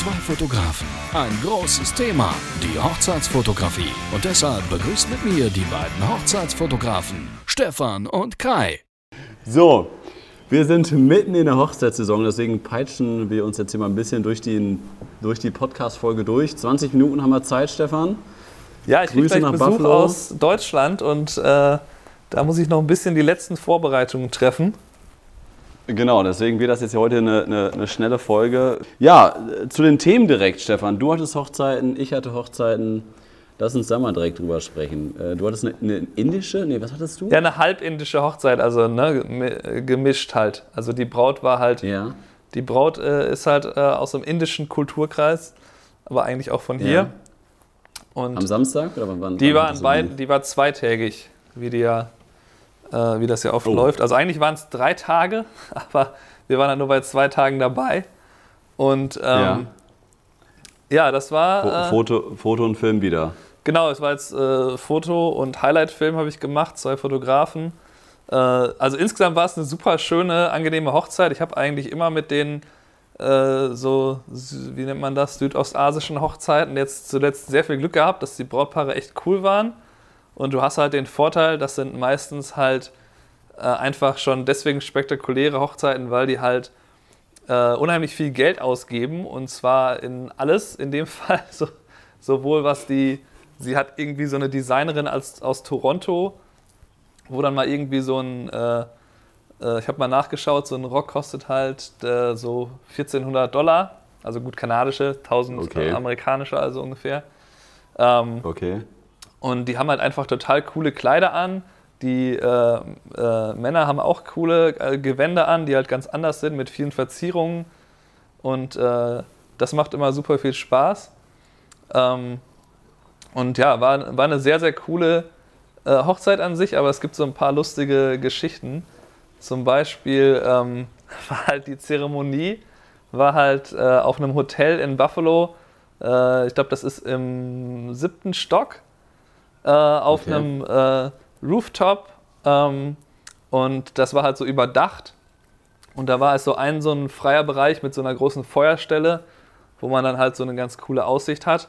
Zwei Fotografen, ein großes Thema, die Hochzeitsfotografie. Und deshalb begrüßt mit mir die beiden Hochzeitsfotografen, Stefan und Kai. So, wir sind mitten in der Hochzeitssaison, deswegen peitschen wir uns jetzt hier mal ein bisschen durch die, durch die Podcast-Folge durch. 20 Minuten haben wir Zeit, Stefan. Ja, ich Grüße nach Besuch Buffalo. aus Deutschland und äh, da muss ich noch ein bisschen die letzten Vorbereitungen treffen. Genau, deswegen wird das jetzt heute eine, eine, eine schnelle Folge. Ja, zu den Themen direkt, Stefan. Du hattest Hochzeiten, ich hatte Hochzeiten. Lass uns da mal direkt drüber sprechen. Äh, Du hattest eine, eine indische? Nee, was hattest du? Ja, eine halbindische Hochzeit, also ne, gemi- gemischt halt. Also die Braut war halt, Ja. die Braut äh, ist halt äh, aus dem indischen Kulturkreis, aber eigentlich auch von hier. Ja. Und Am Samstag? Oder wann, die waren du beiden, die war zweitägig, wie die ja, äh, wie das ja oft Oh. läuft. Also eigentlich waren es drei Tage, aber wir waren halt nur bei zwei Tagen dabei. Und ähm, ja. das war. Äh, Foto, Foto und Film wieder. Genau, es war jetzt äh, Foto- und Highlight-Film habe ich gemacht, zwei Fotografen. Äh, also insgesamt war es eine super schöne, angenehme Hochzeit. Ich habe eigentlich immer mit den äh, so, wie nennt man das, südostasischen Hochzeiten jetzt zuletzt sehr viel Glück gehabt, dass die Brautpaare echt cool waren. Und du hast halt den Vorteil, das sind meistens halt äh, einfach schon deswegen spektakuläre Hochzeiten, weil die halt äh, unheimlich viel Geld ausgeben und zwar in alles, in dem Fall so, sowohl was die, sie hat irgendwie so eine Designerin als, aus Toronto, wo dann mal irgendwie so ein, äh, äh, ich habe mal nachgeschaut, so ein Rock kostet halt äh, so 1400 Dollar, also gut kanadische, 1000 Okay. amerikanische also ungefähr. Ähm, Okay. Und die haben halt einfach total coole Kleider an. Die äh, äh, Männer haben auch coole äh, Gewänder an, die halt ganz anders sind, mit vielen Verzierungen. Und äh, das macht immer super viel Spaß. Ähm, und ja, war, war eine sehr, sehr coole äh, Hochzeit an sich, aber es gibt so ein paar lustige Geschichten. Zum Beispiel ähm, war halt die Zeremonie, war halt äh, auf einem Hotel in Buffalo. Ich glaube, das ist im siebten Stock äh, auf Okay. einem äh, Rooftop. Ähm, und das war halt so überdacht. Und da war es so ein so ein freier Bereich mit so einer großen Feuerstelle, wo man dann halt so eine ganz coole Aussicht hat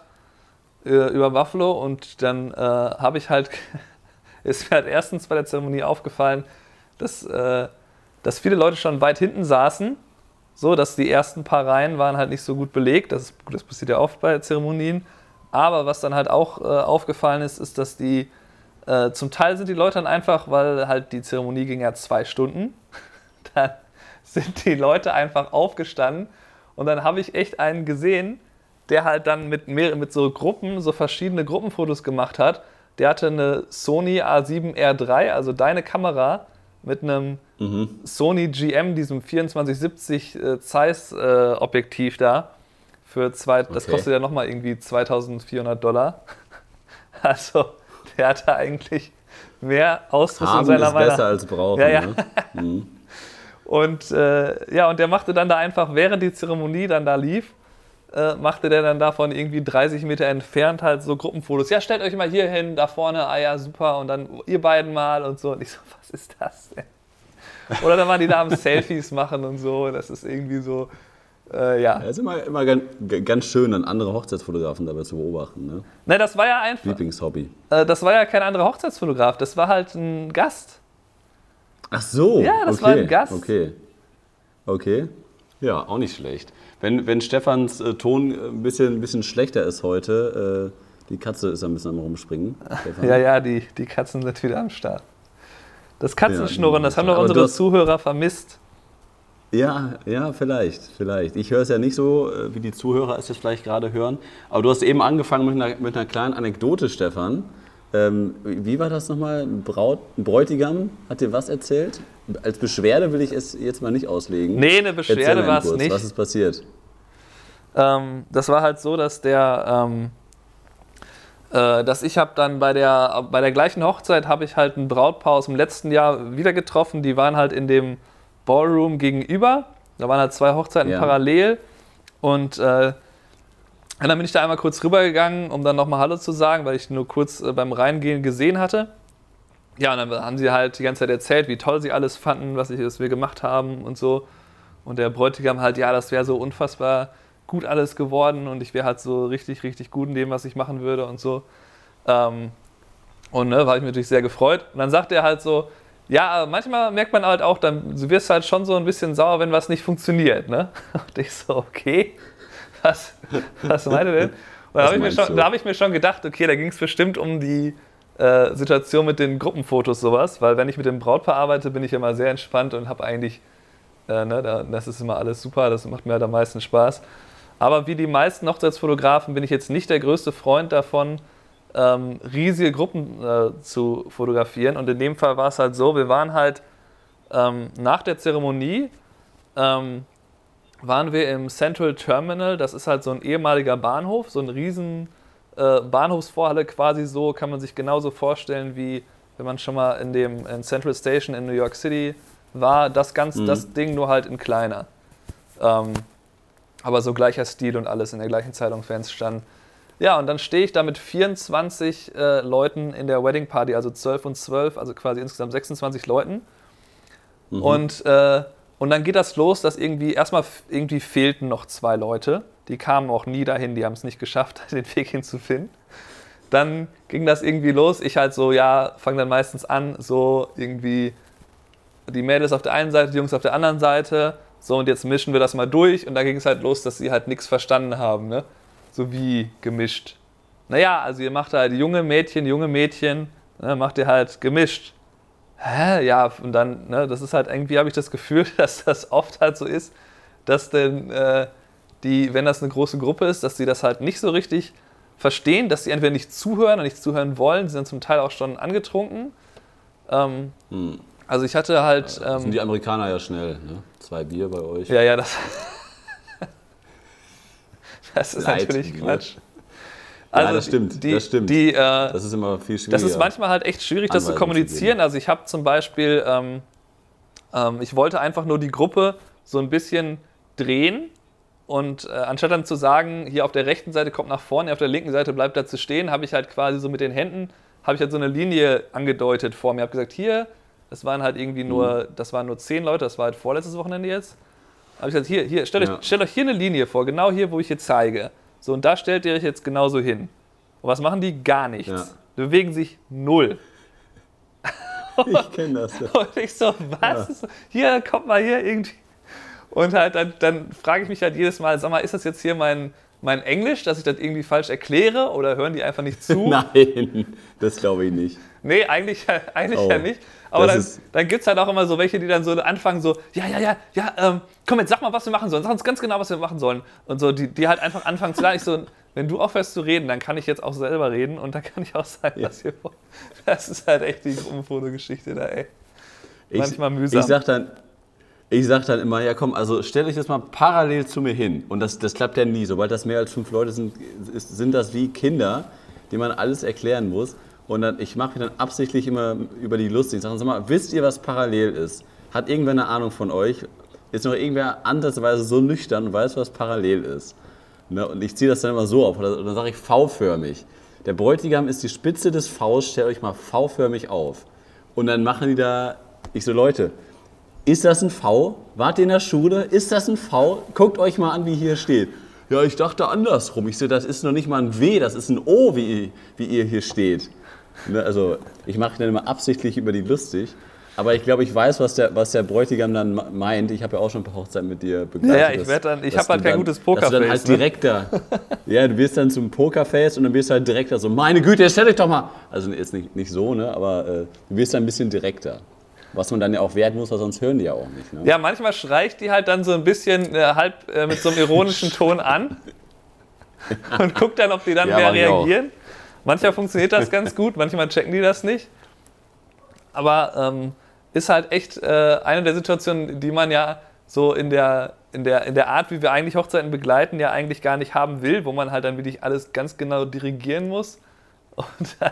äh, über Buffalo. Und dann äh, habe ich halt, ist mir halt erstens bei der Zeremonie aufgefallen, dass, äh, dass viele Leute schon weit hinten saßen. So, dass die ersten paar Reihen waren halt nicht so gut belegt. Das, ist, das passiert ja oft bei Zeremonien. Aber was dann halt auch äh, aufgefallen ist, ist, dass die äh, zum Teil sind die Leute dann einfach, weil halt die Zeremonie ging ja zwei Stunden, dann sind die Leute einfach aufgestanden und dann habe ich echt einen gesehen, der halt dann mit, mehr, mit so Gruppen, so verschiedene Gruppenfotos gemacht hat. Der hatte eine Sony A7R3, also deine Kamera, mit einem Sony GM, diesem 2470 äh, Zeiss äh, Objektiv da. Für zwei, Das Okay. kostet ja nochmal irgendwie 2400 Dollar. Also, der hatte eigentlich mehr Ausrüstung Haben seiner ist Meinung besser als brauchen. Ja, ja. Ne? und äh, ja, und der machte dann da einfach, während die Zeremonie dann da lief, äh, machte der dann davon irgendwie 30 Meter entfernt halt so Gruppenfotos. Ja, stellt euch mal hier hin, da vorne, ah ja, super, und dann ihr beiden mal und so. Und ich so, was ist das denn? Oder dann waren die da am Selfies machen und so. Das ist irgendwie so, äh, ja. Es ist immer, immer ganz, ganz schön, dann andere Hochzeitsfotografen dabei zu beobachten. Ne? Ne, das war ja einfach, Lieblingshobby. äh, das war ja kein anderer Hochzeitsfotograf, das war halt ein Gast. Ach so. Ja, das okay. war ein Gast. Okay. Okay. Ja, auch nicht schlecht. Wenn, wenn Stefans äh, Ton ein bisschen, ein bisschen schlechter ist heute, äh, die Katze ist ein bisschen am Rumspringen. Stefan. Ja, ja, die, die Katzen sind wieder am Start. Das Katzenschnurren, das haben doch unsere Zuhörer vermisst. Ja, ja, vielleicht, vielleicht. Ich höre es ja nicht so, äh, wie die Zuhörer es jetzt vielleicht gerade hören. Aber du hast eben angefangen mit einer, mit einer kleinen Anekdote, Stefan. Ähm, wie war das nochmal? Ein, Braut, Bräutigam hat dir was erzählt? Als Beschwerde will ich es jetzt mal nicht auslegen. Nee, eine Beschwerde war es nicht. Was ist passiert? Ähm, das war halt so, dass der, ähm, äh, dass ich habe dann bei der, bei der gleichen Hochzeit habe ich halt ein Brautpaar aus dem letzten Jahr wieder getroffen. Die waren halt in dem Ballroom gegenüber. Da waren halt zwei Hochzeiten Ja. parallel. Und äh, dann bin ich da einmal kurz rübergegangen, um dann nochmal Hallo zu sagen, weil ich nur kurz äh, beim Reingehen gesehen hatte. Ja, und dann haben sie halt die ganze Zeit erzählt, wie toll sie alles fanden, was, ich, was wir gemacht haben und so. Und der Bräutigam halt, ja, das wäre so unfassbar gut alles geworden und ich wäre halt so richtig, richtig gut in dem, was ich machen würde und so. Ähm, und ne, habe ich mich natürlich sehr gefreut. Und dann sagt er halt so, ja, manchmal merkt man halt auch, dann du wirst halt schon so ein bisschen sauer, wenn was nicht funktioniert. Ne? Und ich so, okay, was, was meint ihr denn? Und da habe ich, mir schon, da hab ich mir schon gedacht, okay, da ging es bestimmt um die äh, Situation mit den Gruppenfotos sowas, weil wenn ich mit dem Brautpaar arbeite, bin ich immer sehr entspannt und habe eigentlich, äh, ne, das ist immer alles super, das macht mir halt am meisten Spaß. Aber wie die meisten Hochzeitsfotografen bin ich jetzt nicht der größte Freund davon, ähm, riesige Gruppen äh, zu fotografieren. Und in dem Fall war es halt so, wir waren halt ähm, nach der Zeremonie, ähm, waren wir im Central Terminal, das ist halt so ein ehemaliger Bahnhof, so ein riesen äh, Bahnhofsvorhalle quasi so, kann man sich genauso vorstellen, wie wenn man schon mal in dem in Central Station in New York City war, das, ganz, mhm. das Ding nur halt in kleiner. Ähm, aber so gleicher Stil und alles in der gleichen Zeitung Fans stand. Ja, und dann stehe ich da mit 24 äh, Leuten in der Wedding Party, also 12 und 12, also quasi insgesamt 26 Leuten. Mhm. Und, äh, und dann geht das los, dass irgendwie, erstmal irgendwie fehlten noch zwei Leute. Die kamen auch nie dahin, die haben es nicht geschafft, den Weg hinzufinden. Dann ging das irgendwie los. Ich halt so, ja, fange dann meistens an, so irgendwie die Mädels auf der einen Seite, die Jungs auf der anderen Seite. So, und jetzt mischen wir das mal durch. Und da ging es halt los, dass sie halt nichts verstanden haben. Ne? So wie gemischt. Naja, also ihr macht halt junge Mädchen, junge Mädchen, ne, macht ihr halt gemischt. Hä? Ja, und dann, ne, das ist halt irgendwie, habe ich das Gefühl, dass das oft halt so ist, dass denn äh, die, wenn das eine große Gruppe ist, dass sie das halt nicht so richtig verstehen, dass sie entweder nicht zuhören oder nicht zuhören wollen. Sie sind zum Teil auch schon angetrunken. Ähm, hm. Also ich hatte halt. Ähm, sind die Amerikaner ja schnell, ne? Zwei Bier bei euch. Ja, ja, das. Das ist Leid, natürlich Quatsch. Also ja, das stimmt. Die, das stimmt. Die, äh, das ist immer viel schwieriger. Das ist manchmal halt echt schwierig, das zu kommunizieren. Zu also ich habe zum Beispiel, ähm, ähm, ich wollte einfach nur die Gruppe so ein bisschen drehen und äh, anstatt dann zu sagen, hier auf der rechten Seite kommt nach vorne, auf der linken Seite bleibt da zu stehen, habe ich halt quasi so mit den Händen, habe ich halt so eine Linie angedeutet vor mir. Ich habe gesagt, hier, das waren halt irgendwie nur, mhm. das waren nur zehn Leute, das war halt vorletztes Wochenende jetzt habe ich gesagt, hier, hier stellt, ja. euch, stellt euch hier eine Linie vor, genau hier, wo ich hier zeige. So, und da stellt ihr euch jetzt genauso hin. Und was machen die? Gar nichts. Ja. Die bewegen sich null. Ich kenne das. Ja. Und ich so, was? Ja. Hier, kommt mal hier irgendwie. Und halt, dann, dann frage ich mich halt jedes Mal, sag mal, ist das jetzt hier mein, mein Englisch, dass ich das irgendwie falsch erkläre oder hören die einfach nicht zu? Nein, das glaube ich nicht. Nee, eigentlich, eigentlich oh. ja nicht. Aber dann, dann gibt es halt auch immer so welche, die dann so anfangen, so, ja, ja, ja, ja, ähm, komm jetzt, sag mal, was wir machen sollen. Sag uns ganz genau, was wir machen sollen. Und so, die, die halt einfach anfangen zu lernen. Ich so, wenn du aufhörst zu reden, dann kann ich jetzt auch selber reden und dann kann ich auch sagen, ja. was wir wollen. Das ist halt echt die Gruppenfotogeschichte da, ey. Manchmal ich, mühsam. Ich sag dann, ich sag dann immer, ja komm, also stell dich das mal parallel zu mir hin. Und das, das klappt ja nie. Sobald das mehr als fünf Leute sind, ist, sind das wie Kinder, denen man alles erklären muss. Und dann, ich mache mich dann absichtlich immer über die lustig. Ich sage, mal, wisst ihr, was parallel ist? Hat irgendwer eine Ahnung von euch? Ist noch irgendwer ansatzweise so nüchtern und weiß, was parallel ist? Ne? Und ich ziehe das dann immer so auf. Und dann sage ich V-förmig. Der Bräutigam ist die Spitze des Vs, stellt euch mal V-förmig auf. Und dann machen die da, ich so, Leute, ist das ein V? Wart ihr in der Schule? Ist das ein V? Guckt euch mal an, wie hier steht. Ja, ich dachte andersrum. Ich so, das ist noch nicht mal ein W, das ist ein O, wie, wie ihr hier steht. Ne, also ich mache dann immer absichtlich über die lustig. Aber ich glaube, ich weiß, was der, was der Bräutigam dann meint. Ich habe ja auch schon ein paar Hochzeiten mit dir begleitet. Ja, ja ich dann, ich habe halt kein dann, gutes Pokerface. Dass du dann halt ne? direkter, ja, du wirst dann zum Pokerface und dann wirst du halt direkter so, meine Güte, jetzt stell dich doch mal. Also jetzt nicht, nicht so, ne, aber äh, du wirst dann ein bisschen direkter. Was man dann ja auch werden muss, weil sonst hören die ja auch nicht. Ne? Ja, manchmal schreicht die halt dann so ein bisschen äh, halb äh, mit so einem ironischen Ton an und guckt dann, ob die dann ja, mehr reagieren. Manchmal funktioniert das ganz gut, manchmal checken die das nicht. Aber ähm, ist halt echt äh, eine der Situationen, die man ja so in der, in, der, in der Art, wie wir eigentlich Hochzeiten begleiten, ja eigentlich gar nicht haben will, wo man halt dann wirklich alles ganz genau dirigieren muss. Und dann,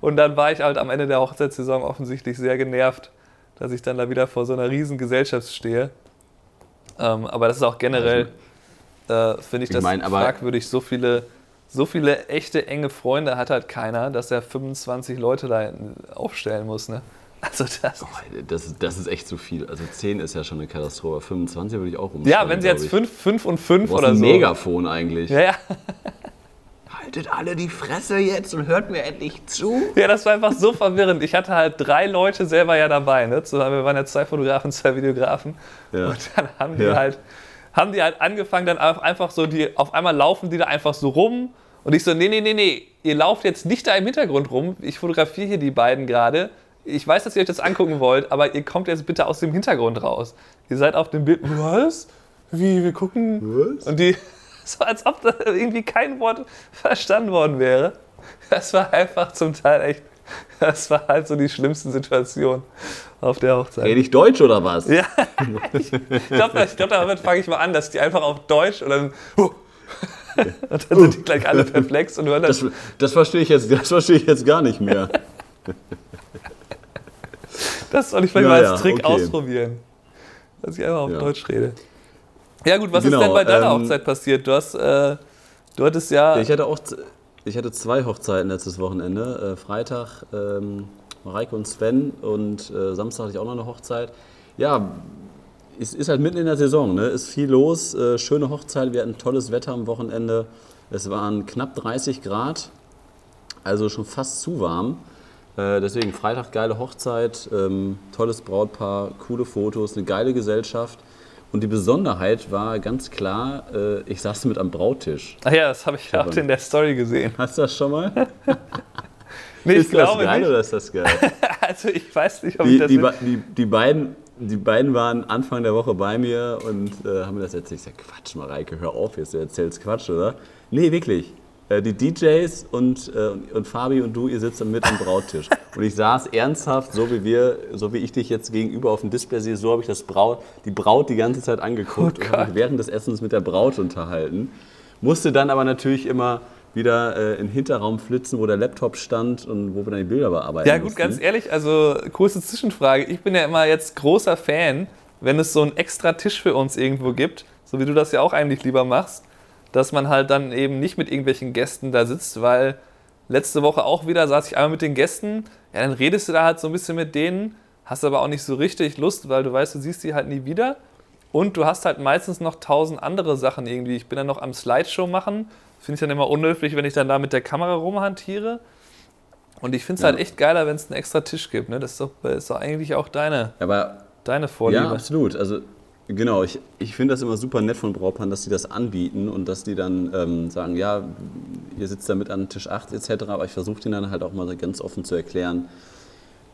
und dann war ich halt am Ende der Hochzeitssaison offensichtlich sehr genervt, dass ich dann da wieder vor so einer riesen Gesellschaft stehe. Ähm, aber das ist auch generell, äh, finde ich, das ich mein, fragwürdig, so viele so viele echte enge Freunde hat halt keiner, dass er 25 Leute da aufstellen muss. Ne? Also das, Das, das ist echt zu viel. Also 10 ist ja schon eine Katastrophe. 25 würde ich auch umstellen. ja, wenn sie jetzt ich. 5, 5 und 5 Du brauchst oder ein so. Megafon eigentlich. Ja, ja. Haltet alle die Fresse jetzt und hört mir endlich zu. ja, das war einfach so verwirrend. Ich hatte halt drei Leute selber ja dabei. Ne? Wir waren ja zwei Fotografen, zwei Videografen. Ja. Und dann haben die Ja. halt haben die halt angefangen, dann einfach so, die, auf einmal laufen die da einfach so rum. Und ich so, nee, nee, nee, nee, ihr lauft jetzt nicht da im Hintergrund rum. Ich fotografiere hier die beiden gerade. Ich weiß, dass ihr euch das angucken wollt, aber ihr kommt jetzt bitte aus dem Hintergrund raus. Ihr seid auf dem Bild. Was? Wie, wir gucken. Was? Und die, so als ob da irgendwie kein Wort verstanden worden wäre. Das war einfach zum Teil echt, das war halt so die schlimmste Situation auf der Hochzeit. Rede ich Deutsch oder was? Ja, ich glaube, glaub, damit fange ich mal an, dass die einfach auf Deutsch und dann. Huh. Und dann sind die gleich alle perplex und hören das. Das, das verstehe ich, jetzt- das verstehe ich jetzt gar nicht mehr. Das soll ich vielleicht Ja, mal als Trick okay. ausprobieren. Dass ich einfach auf Ja. Deutsch rede. Ja, gut, was Genau, ist denn bei deiner ähm, Hochzeit passiert? Du hast. Äh, du hattest ja. Ich hatte auch ich hatte zwei Hochzeiten letztes Wochenende. Äh, Freitag ähm, Mareike und Sven und äh, Samstag hatte ich auch noch eine Hochzeit. Ja, es ist halt mitten in der Saison, ne? ist viel los. Äh, schöne Hochzeit, wir hatten tolles Wetter am Wochenende. Es waren knapp 30 Grad, also schon fast zu warm. Äh, deswegen Freitag geile Hochzeit, ähm, tolles Brautpaar, coole Fotos, eine geile Gesellschaft. Und die Besonderheit war ganz klar, äh, ich saß mit am Brauttisch. Ach ja, das habe ich auch in der Story gesehen. Hast du das schon mal? Nee, ich ist das glaube geil nicht. oder ist das geil? Also ich weiß nicht, ob ich Die, das. die, die, die, beiden, die beiden waren Anfang der Woche bei mir und äh, haben mir das erzählt. Ich sag, Quatsch, Mareike, hör auf jetzt, du erzählst Quatsch, oder? Nee, wirklich. Äh, die DJs und, äh, und- Fabi und du, ihr sitzt mit am Brauttisch. Und ich saß ernsthaft, so wie wir, so wie ich dich jetzt gegenüber auf dem Display sehe, so habe ich das Braut, die Braut die ganze Zeit angeguckt Oh und mich während des Essens mit der Braut unterhalten. Musste dann aber natürlich immer wieder äh, in den Hinterraum flitzen, wo der Laptop stand und wo wir dann die Bilder bearbeiten Ja, gut, mussten. ganz ehrlich, also kurze Zwischenfrage. Ich bin ja immer jetzt großer Fan, wenn es so einen extra Tisch für uns irgendwo gibt, so wie du das ja auch eigentlich lieber machst, dass man halt dann eben nicht mit irgendwelchen Gästen da sitzt, weil letzte Woche auch wieder saß ich einmal mit den Gästen, ja, dann redest du da halt so ein bisschen mit denen, hast aber auch nicht so richtig Lust, weil du weißt, du siehst die halt nie wieder. Und du hast halt meistens noch tausend andere Sachen irgendwie. Ich bin dann noch am Slideshow machen. Finde ich dann immer unhöflich, wenn ich dann da mit der Kamera rumhantiere. Und ich finde es Ja. halt echt geiler, wenn es einen extra Tisch gibt. Ne? Das ist doch, ist doch eigentlich auch deine, Aber deine Vorliebe. Ja, absolut. Also genau, ich, ich finde das immer super nett von Brautpaaren, dass sie das anbieten und dass die dann ähm, sagen, ja, ihr sitzt da mit an Tisch 8 etc., aber ich versuche denen dann halt auch mal ganz offen zu erklären,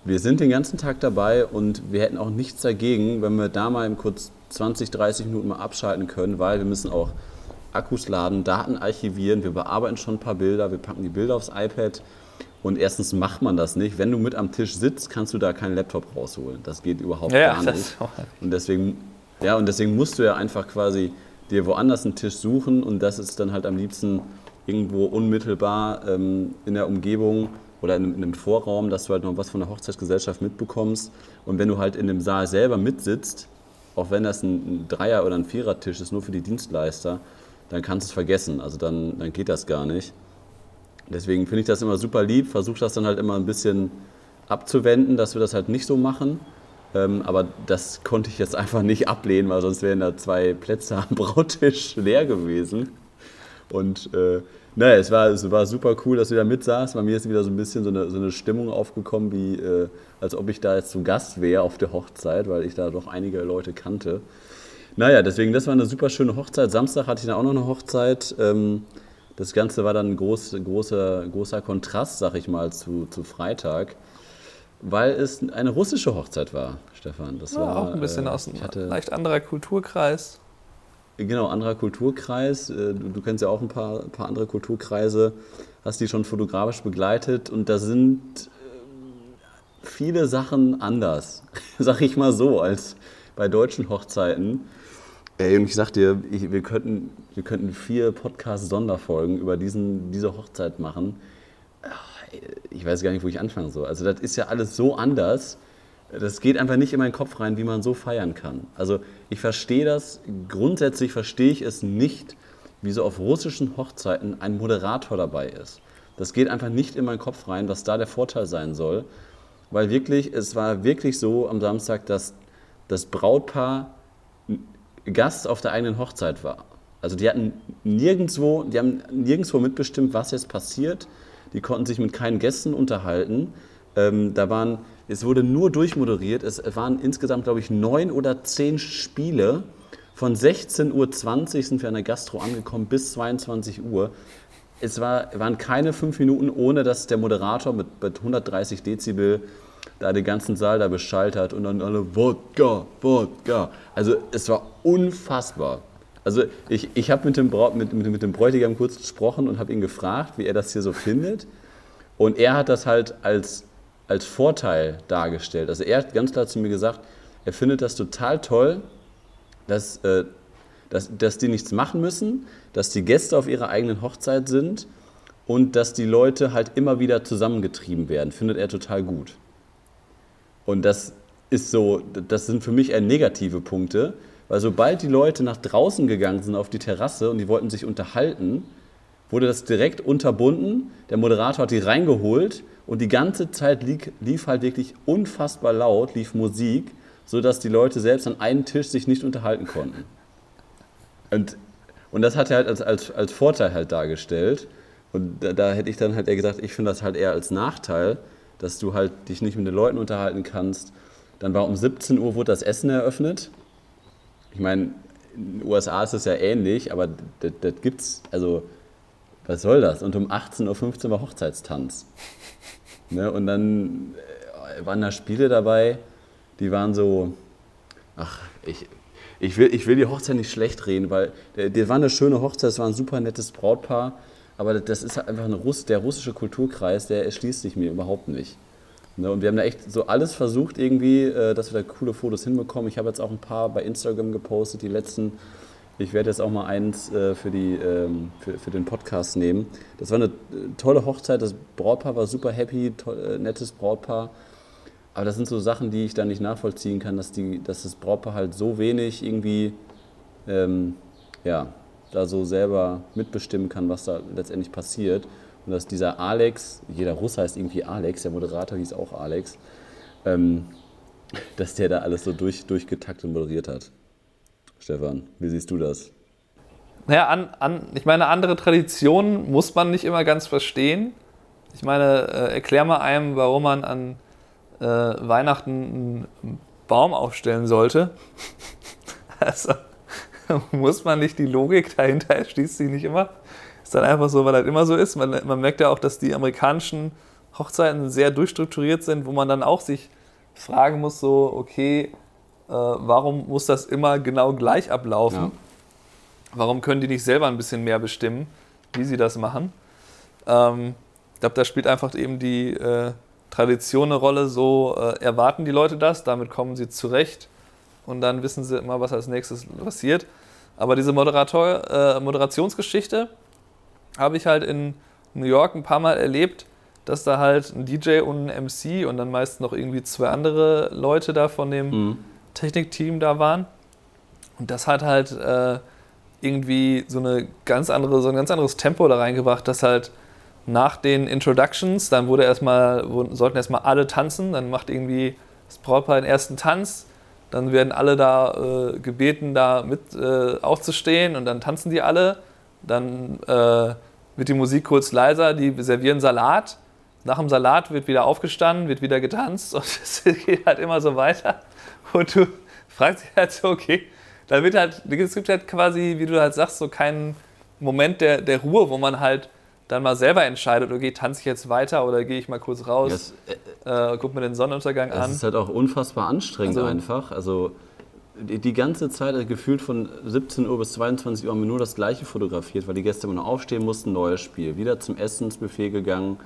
wir sind den ganzen Tag dabei und wir hätten auch nichts dagegen, wenn wir da mal kurz 20, 30 Minuten mal abschalten können, weil wir müssen auch Akkus laden, Daten archivieren, wir bearbeiten schon ein paar Bilder, wir packen die Bilder aufs iPad und erstens macht man das nicht. Wenn du mit am Tisch sitzt, kannst du da keinen Laptop rausholen. Das geht überhaupt Ja, gar nicht. Und deswegen, ja, und deswegen musst du ja einfach quasi dir woanders einen Tisch suchen und das ist dann halt am liebsten irgendwo unmittelbar ähm, in der Umgebung oder in, einem- in einem Vorraum, dass du halt noch was von der Hochzeitsgesellschaft mitbekommst. Und wenn du halt in dem Saal selber mitsitzt, auch wenn das ein, ein Dreier- oder ein Vierertisch ist, nur für die Dienstleister, dann kannst du es vergessen. Also dann, dann geht das gar nicht. Deswegen finde ich das immer super lieb, versuche das dann halt immer ein bisschen abzuwenden, dass wir das halt nicht so machen. Ähm, aber das konnte ich jetzt einfach nicht ablehnen, weil sonst wären da zwei Plätze am Brautisch leer gewesen. Und äh, naja, es war, es war super cool, dass du da mitsaßt. Bei mir ist wieder so ein bisschen so eine, so eine Stimmung aufgekommen, wie äh, als ob ich da jetzt zum Gast wäre auf der Hochzeit, weil ich da doch einige Leute kannte. Naja, deswegen, das war eine super schöne Hochzeit. Samstag hatte ich dann auch noch eine Hochzeit. Ähm, das Ganze war dann ein groß, großer, großer Kontrast, sag ich mal, zu, zu Freitag, weil es eine russische Hochzeit war, Stefan. Das Ja, war auch ein bisschen äh, aus einem hatte, leicht anderer Kulturkreis. Genau, anderer Kulturkreis. Äh, Du, du kennst ja auch ein paar, paar andere Kulturkreise, hast die schon fotografisch begleitet und da sind ähm, viele Sachen anders, sag ich mal so, als bei deutschen Hochzeiten. Ey, und ich sag dir, ich, wir, könnten, wir könnten vier Podcast-Sonderfolgen über diesen, diese Hochzeit machen. Ach, Ich weiß gar nicht, wo ich anfangen soll. Also, das ist ja alles so anders. Das geht einfach nicht in meinen Kopf rein, wie man so feiern kann. Also, ich verstehe das, grundsätzlich verstehe ich es nicht, wie so auf russischen Hochzeiten ein Moderator dabei ist. Das geht einfach nicht in meinen Kopf rein, was da der Vorteil sein soll weil wirklich, es war wirklich so am Samstag, dass das Brautpaar Gast auf der eigenen Hochzeit war. Also die hatten nirgendwo, die haben nirgendwo mitbestimmt, was jetzt passiert. Die konnten sich mit keinen Gästen unterhalten. Ähm, da waren, es wurde nur durchmoderiert. Es waren insgesamt, glaube ich, neun oder zehn Spiele. Von 16.20 Uhr sind wir an der Gastro angekommen bis 22 Uhr. Es war, waren keine fünf Minuten, ohne dass der Moderator mit, mit 130 Dezibel da den ganzen Saal da beschallt hat und dann alle Wodka, Wodka. Also es war unfassbar. Also ich, ich habe mit, dem mit, mit, mit dem Bräutigam kurz gesprochen und habe ihn gefragt, wie er das hier so findet. Und er hat das halt als, als Vorteil dargestellt. Also er hat ganz klar zu mir gesagt, er findet das total toll, dass, äh, dass, dass die nichts machen müssen, dass die Gäste auf ihrer eigenen Hochzeit sind und dass die Leute halt immer wieder zusammengetrieben werden. Findet er total gut. Und das ist so, das sind für mich eher negative Punkte, weil sobald die Leute nach draußen gegangen sind auf die Terrasse und die wollten sich unterhalten, wurde das direkt unterbunden. Der Moderator hat die reingeholt und die ganze Zeit lief, lief halt wirklich unfassbar laut, lief Musik, sodass die Leute selbst an einem Tisch sich nicht unterhalten konnten. Und, und das hat er halt als, als, als Vorteil halt dargestellt. Und da, da hätte ich dann halt eher gesagt, ich finde das halt eher als Nachteil, dass du halt dich nicht mit den Leuten unterhalten kannst. Dann war um 17 Uhr wurde das Essen eröffnet. Ich meine, in den USA ist es ja ähnlich, aber das, das gibt's, also was soll das? Und um 18.15 Uhr war Hochzeitstanz. Ne? Und dann äh, waren da Spiele dabei, die waren so, ach, ich, ich, will, ich will die Hochzeit nicht schlecht reden, weil der, der war eine schöne Hochzeit, es war ein super nettes Brautpaar, aber das ist halt einfach Russ, der russische Kulturkreis, der erschließt sich mir überhaupt nicht. Ne, und wir haben da echt so alles versucht irgendwie, äh, dass wir da coole Fotos hinbekommen. Ich habe jetzt auch ein paar bei Instagram gepostet, die letzten. Ich werde jetzt auch mal eins äh, für, die, ähm, für, für den Podcast nehmen. Das war eine äh, tolle Hochzeit, das Brautpaar war super happy, toll, nettes Brautpaar. Aber das sind so Sachen, die ich da nicht nachvollziehen kann, dass, die, dass das Brautpaar halt so wenig irgendwie ähm, ja, da so selber mitbestimmen kann, was da letztendlich passiert. Und dass dieser Alex, jeder Russ heißt irgendwie Alex, der Moderator hieß auch Alex, ähm, dass der da alles so durch, durchgetaktet und moderiert hat. Stefan, wie siehst du das? Naja, an, an, ich meine, andere Traditionen muss man nicht immer ganz verstehen. Ich meine, äh, erklär mal einem, warum man an äh, Weihnachten einen Baum aufstellen sollte. also muss man nicht die Logik dahinter erschließt sich nicht immer ist dann einfach so, weil das immer so ist. Man, man merkt ja auch, dass die amerikanischen Hochzeiten sehr durchstrukturiert sind, wo man dann auch sich fragen muss, so, okay, äh, warum muss das immer genau gleich ablaufen? Ja. Warum können die nicht selber ein bisschen mehr bestimmen, wie sie das machen? Ähm, ich glaube, da spielt einfach eben die äh, Tradition eine Rolle. So äh, erwarten die Leute das, damit kommen sie zurecht und dann wissen sie immer, was als nächstes passiert. Aber diese Moderator, äh, Moderationsgeschichte, habe ich halt in New York ein paar Mal erlebt, dass da halt ein DJ und ein MC und dann meist noch irgendwie zwei andere Leute da von dem mhm. Technikteam da waren. Und das hat halt äh, irgendwie so eine ganz andere, so ein ganz anderes Tempo da reingebracht, dass halt nach den Introductions, dann wurde erstmal, sollten erstmal alle tanzen, dann macht irgendwie das Brautpaar den ersten Tanz, dann werden alle da äh, gebeten, da mit äh, aufzustehen und dann tanzen die alle dann äh, wird die Musik kurz leiser, die servieren Salat. Nach dem Salat wird wieder aufgestanden, wird wieder getanzt und es geht halt immer so weiter. Und du fragst dich halt so, okay, da wird halt, es gibt halt quasi, wie du halt sagst, so keinen Moment der, der Ruhe, wo man halt dann mal selber entscheidet, okay, tanze ich jetzt weiter oder gehe ich mal kurz raus, yes. äh, guck mir den Sonnenuntergang das an. Das ist halt auch unfassbar anstrengend also, einfach. Also die ganze Zeit, also gefühlt von 17 Uhr bis 22 Uhr, haben wir nur das Gleiche fotografiert, weil die Gäste immer noch aufstehen mussten, neues Spiel. Wieder zum Essensbuffet gegangen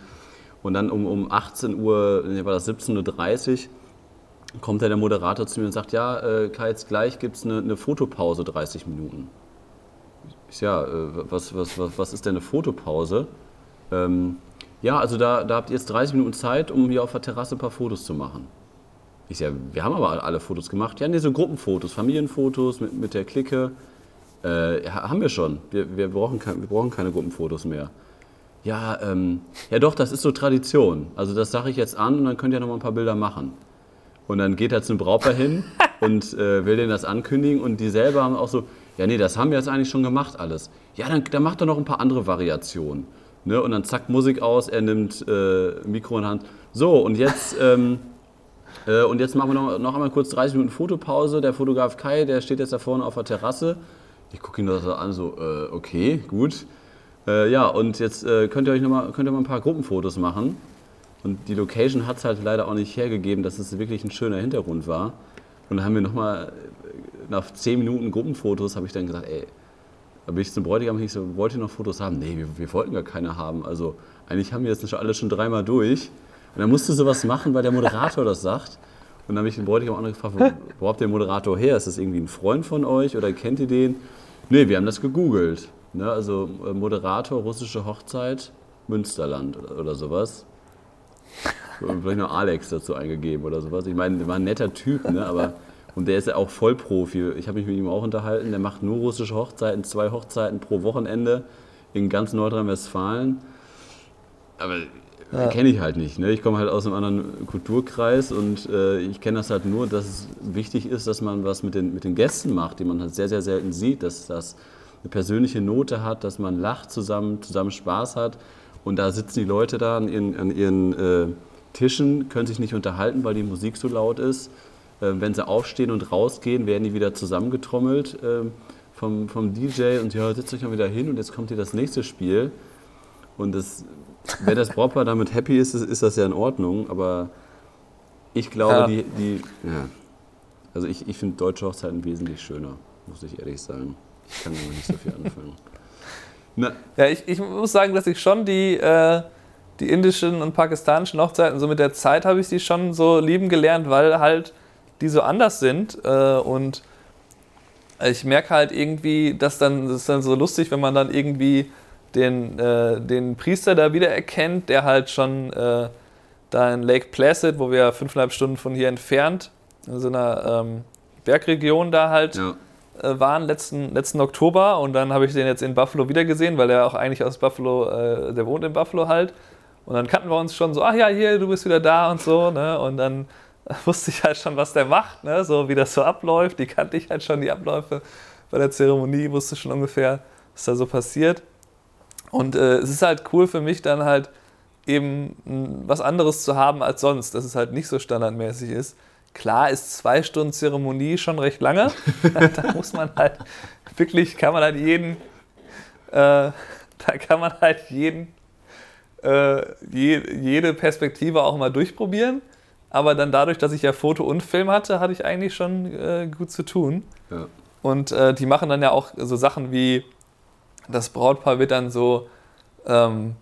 und dann um, um 18 Uhr, nee, war das 17.30 Uhr, kommt dann der Moderator zu mir und sagt, ja, äh, Kai, jetzt gleich gibt es eine, eine, Fotopause, 30 Minuten. Ich ja, äh, was, was, was, was ist denn eine Fotopause? Ähm, ja, also da, da habt ihr jetzt 30 Minuten Zeit, um hier auf der Terrasse ein paar Fotos zu machen. Ich sage, wir haben aber alle Fotos gemacht. Ja, nee, so Gruppenfotos, Familienfotos mit, mit der Clique. Äh, haben wir schon. Wir, wir, brauchen kein, wir brauchen keine Gruppenfotos mehr. ja, ähm, ja doch, das ist so Tradition. Also das sage ich jetzt an und dann könnt ihr noch mal ein paar Bilder machen. Und dann geht er zum Brautpaar hin und äh, will denen das ankündigen und die selber haben auch so, ja nee, das haben wir jetzt eigentlich schon gemacht alles. Ja, dann, dann macht er noch ein paar andere Variationen. Ne? Und dann zack, Musik aus, er nimmt äh, Mikro in Hand. So, und jetzt, ähm, äh, und jetzt machen wir noch, noch einmal kurz 30 Minuten Fotopause. Der Fotograf Kai, der steht jetzt da vorne auf der Terrasse. Ich gucke ihn das an, so, äh, okay, gut. Äh, ja, und jetzt äh, könnt ihr euch noch mal, könnt ihr mal ein paar Gruppenfotos machen. Und die Location hat es halt leider auch nicht hergegeben, dass es wirklich ein schöner Hintergrund war. Und dann haben wir nochmal, nach 10 Minuten Gruppenfotos, habe ich dann gesagt, ey, da bin ich zum Bräutigam, ich so, wollt ihr noch Fotos haben? Nee, wir, wir wollten gar keine haben. Also eigentlich haben wir jetzt alles schon dreimal durch. Und dann musst du sowas machen, weil der Moderator das sagt. Und dann habe ich den Bräutigam auch noch gefragt, wo, wo habt ihr den Moderator her? Ist das irgendwie ein Freund von euch oder kennt ihr den? Nee, wir haben das gegoogelt. Ne? Also äh, Moderator, russische Hochzeit, Münsterland oder, oder sowas. Und vielleicht noch Alex dazu eingegeben oder sowas. Ich meine, der war ein netter Typ, ne? aber und der ist ja auch Vollprofi. Ich habe mich mit ihm auch unterhalten. Der macht nur russische Hochzeiten, zwei Hochzeiten pro Wochenende in ganz Nordrhein-Westfalen. Aber ja. kenne ich halt nicht. Ne? Ich komme halt aus einem anderen Kulturkreis und äh, ich kenne das halt nur, dass es wichtig ist, dass man was mit den, mit den Gästen macht, die man halt sehr, sehr selten sieht, dass das eine persönliche Note hat, dass man lacht zusammen, zusammen Spaß hat. Und da sitzen die Leute da an ihren, an ihren äh, Tischen, können sich nicht unterhalten, weil die Musik so laut ist. Äh, wenn sie aufstehen und rausgehen, werden die wieder zusammengetrommelt äh, vom, vom DJ und ja, setzt euch mal wieder hin und jetzt kommt hier das nächste Spiel. Und das wenn das Brautpaar damit happy ist, ist das ja in Ordnung, aber ich glaube, ja. die, die ja. also ich, ich finde deutsche Hochzeiten wesentlich schöner, muss ich ehrlich sagen. Ich kann damit nicht so viel anfangen. Na. Ja, ich, ich muss sagen, dass ich schon die, äh, die indischen und pakistanischen Hochzeiten, so mit der Zeit habe ich sie schon so lieben gelernt, weil halt die so anders sind äh, und ich merke halt irgendwie, dass dann, das ist dann so lustig, wenn man dann irgendwie den, äh, den Priester da wieder erkennt, der halt schon äh, da in Lake Placid, wo wir fünfeinhalb Stunden von hier entfernt, in so einer ähm, Bergregion da halt ja. äh, waren, letzten, letzten Oktober. Und dann habe ich den jetzt in Buffalo wieder gesehen, weil er auch eigentlich aus Buffalo, äh, der wohnt in Buffalo halt. Und dann kannten wir uns schon so, ach ja, hier, du bist wieder da und so. Ne? Und dann wusste ich halt schon, was der macht, ne? so wie das so abläuft. Die kannte ich halt schon, die Abläufe bei der Zeremonie, wusste schon ungefähr, was da so passiert. Und äh, es ist halt cool für mich dann halt eben was anderes zu haben als sonst, dass es halt nicht so standardmäßig ist. Klar ist zwei Stunden Zeremonie schon recht lange. da muss man halt wirklich, kann man halt jeden, äh, da kann man halt jeden, äh, je, jede Perspektive auch mal durchprobieren. Aber dann dadurch, dass ich ja Foto und Film hatte, hatte ich eigentlich schon äh, gut zu tun. Ja. Und äh, die machen dann ja auch so Sachen wie das Brautpaar wird dann so, ähm,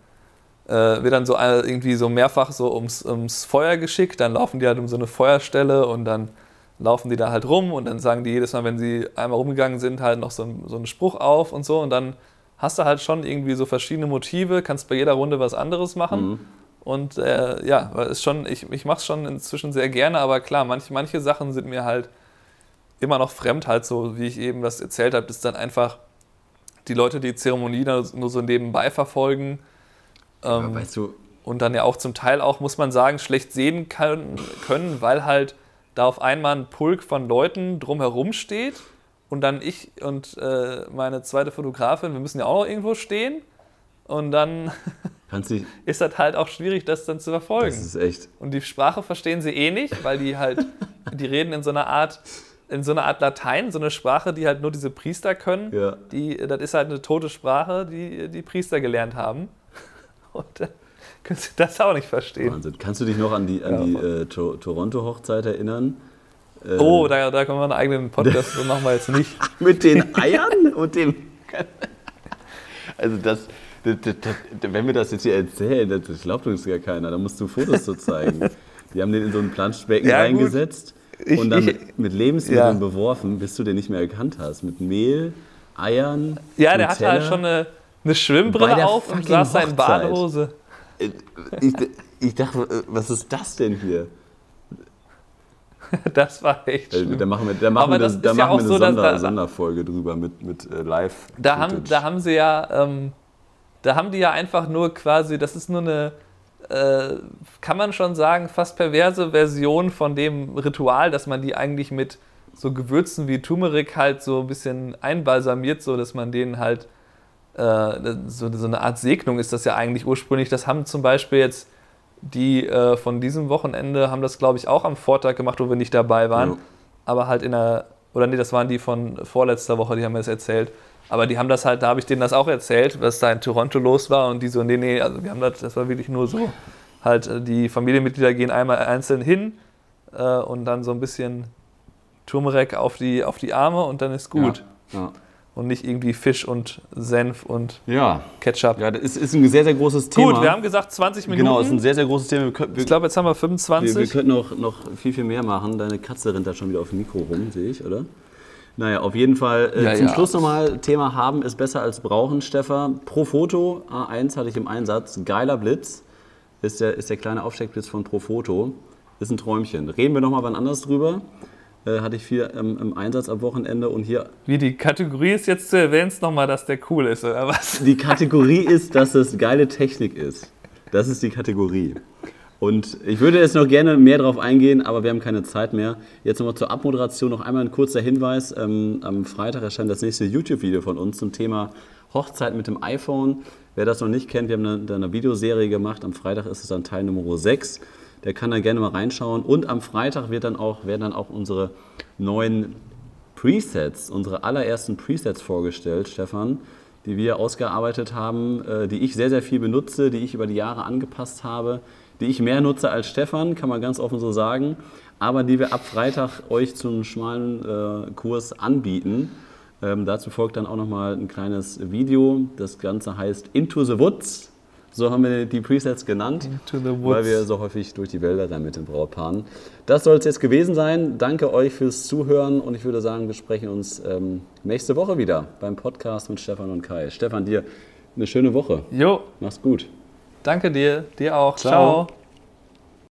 äh, wird dann so irgendwie so mehrfach so ums, ums Feuer geschickt, dann laufen die halt um so eine Feuerstelle und dann laufen die da halt rum und dann sagen die jedes Mal, wenn sie einmal rumgegangen sind, halt noch so, ein, so einen Spruch auf und so und dann hast du halt schon irgendwie so verschiedene Motive, kannst bei jeder Runde was anderes machen. Mhm. Und äh, ja, ist schon, ich, ich mache es schon inzwischen sehr gerne, aber klar, manche, manche Sachen sind mir halt immer noch fremd, halt so, wie ich eben das erzählt habe, ist dann einfach die Leute die Zeremonie nur so nebenbei verfolgen. Ähm, ja, weißt du, und dann ja auch zum Teil auch, muss man sagen, schlecht sehen können, können, weil halt da auf einmal ein Pulk von Leuten drumherum steht und dann ich und äh, meine zweite Fotografin, wir müssen ja auch noch irgendwo stehen und dann ist das halt auch schwierig, das dann zu verfolgen. Das ist echt. Und die Sprache verstehen sie eh nicht, weil die halt, die reden in so einer Art in so einer Art Latein, so eine Sprache, die halt nur diese Priester können. Ja. Die, das ist halt eine tote Sprache, die die Priester gelernt haben. Und äh, können sie das auch nicht verstehen. Wahnsinn. Kannst du dich noch an die, an die äh, to Toronto-Hochzeit erinnern? Äh, oh, da, da können wir einen eigenen Podcast, so machen wir jetzt nicht. Mit den Eiern und dem. Also das, das, das, das, wenn wir das jetzt hier erzählen, das glaubt uns ja keiner. Da musst du Fotos so zeigen. Die haben den in so ein Planschbecken ja, reingesetzt. Gut ich, und dann ich, mit, mit, Lebensmitteln ja. beworfen, bis du den nicht mehr erkannt hast. Mit Mehl, Eiern. Ja, der hatte halt schon eine, eine Schwimmbrille auf und saß da in Badehose. Äh, ich, ich, dachte, äh, was ist das denn hier? Das war echt schlimm. Da machen wir, da machen wir, das, da machen ja wir eine so, Sonder, da, Sonderfolge drüber mit, mit äh, live da haben, da haben sie ja, ähm, da haben die ja einfach nur quasi, das ist nur eine, äh, kann man schon sagen, fast perverse Version von dem Ritual, dass man die eigentlich mit so Gewürzen wie Turmeric halt so ein bisschen einbalsamiert, so dass man denen halt äh, so, so, eine Art Segnung ist das ja eigentlich ursprünglich. Das haben zum Beispiel jetzt die äh, von diesem Wochenende, haben das glaube ich auch am Vortag gemacht, wo wir nicht dabei waren. Ja. Aber halt in der, oder nee, das waren die von vorletzter Woche, die haben mir das erzählt. Aber die haben das halt, da habe ich denen das auch erzählt, was da in Toronto los war. Und die so, nee, nee, also wir haben das, das war wirklich nur so. Halt, äh, die Familienmitglieder gehen einmal einzeln hin äh, und dann so ein bisschen Turmeric auf die, auf die Arme und dann ist gut. Ja, ja. Und nicht irgendwie Fisch und Senf und ja. Ketchup. Ja, das ist, ist ein sehr, sehr großes Thema. Gut, wir haben gesagt 20 Minuten. Genau, das ist ein sehr, sehr großes Thema. Wir, wir, ich glaube, jetzt haben wir 25. Wir, wir könnten noch, noch viel, viel mehr machen. Deine Katze rennt da schon wieder auf dem Mikro rum, sehe ich, oder? Naja, auf jeden Fall äh, ja, zum ja. Schluss nochmal Thema haben ist besser als brauchen, Stefan. Pro Foto A1 hatte ich im Einsatz. Geiler Blitz ist der, ist der kleine Aufsteckblitz von Pro Foto. Ist ein Träumchen. Reden wir nochmal wann anders drüber. Äh, hatte ich viel ähm, im Einsatz am Wochenende und hier. Wie die Kategorie ist jetzt zu erwähnen, nochmal, dass der cool ist, oder was? Die Kategorie ist, dass es geile Technik ist. Das ist die Kategorie. Und ich würde jetzt noch gerne mehr darauf eingehen, aber wir haben keine Zeit mehr. Jetzt nochmal zur Abmoderation noch einmal ein kurzer Hinweis. Ähm, am Freitag erscheint das nächste YouTube-Video von uns zum Thema Hochzeit mit dem iPhone. Wer das noch nicht kennt, wir haben eine, eine Videoserie gemacht. Am Freitag ist es dann Teil Nummer 6. Der kann da gerne mal reinschauen. Und am Freitag wird dann auch, werden dann auch unsere neuen Presets, unsere allerersten Presets vorgestellt, Stefan, die wir ausgearbeitet haben, äh, die ich sehr, sehr viel benutze, die ich über die Jahre angepasst habe die ich mehr nutze als Stefan, kann man ganz offen so sagen, aber die wir ab Freitag euch zum schmalen äh, Kurs anbieten. Ähm, dazu folgt dann auch nochmal ein kleines Video. Das Ganze heißt Into the Woods. So haben wir die Presets genannt, weil wir so häufig durch die Wälder rennen mit den Brautpaaren. Das soll es jetzt gewesen sein. Danke euch fürs Zuhören und ich würde sagen, wir sprechen uns ähm, nächste Woche wieder beim Podcast mit Stefan und Kai. Stefan, dir eine schöne Woche. Jo. Mach's gut. Danke dir, dir auch. Ciao. Ciao.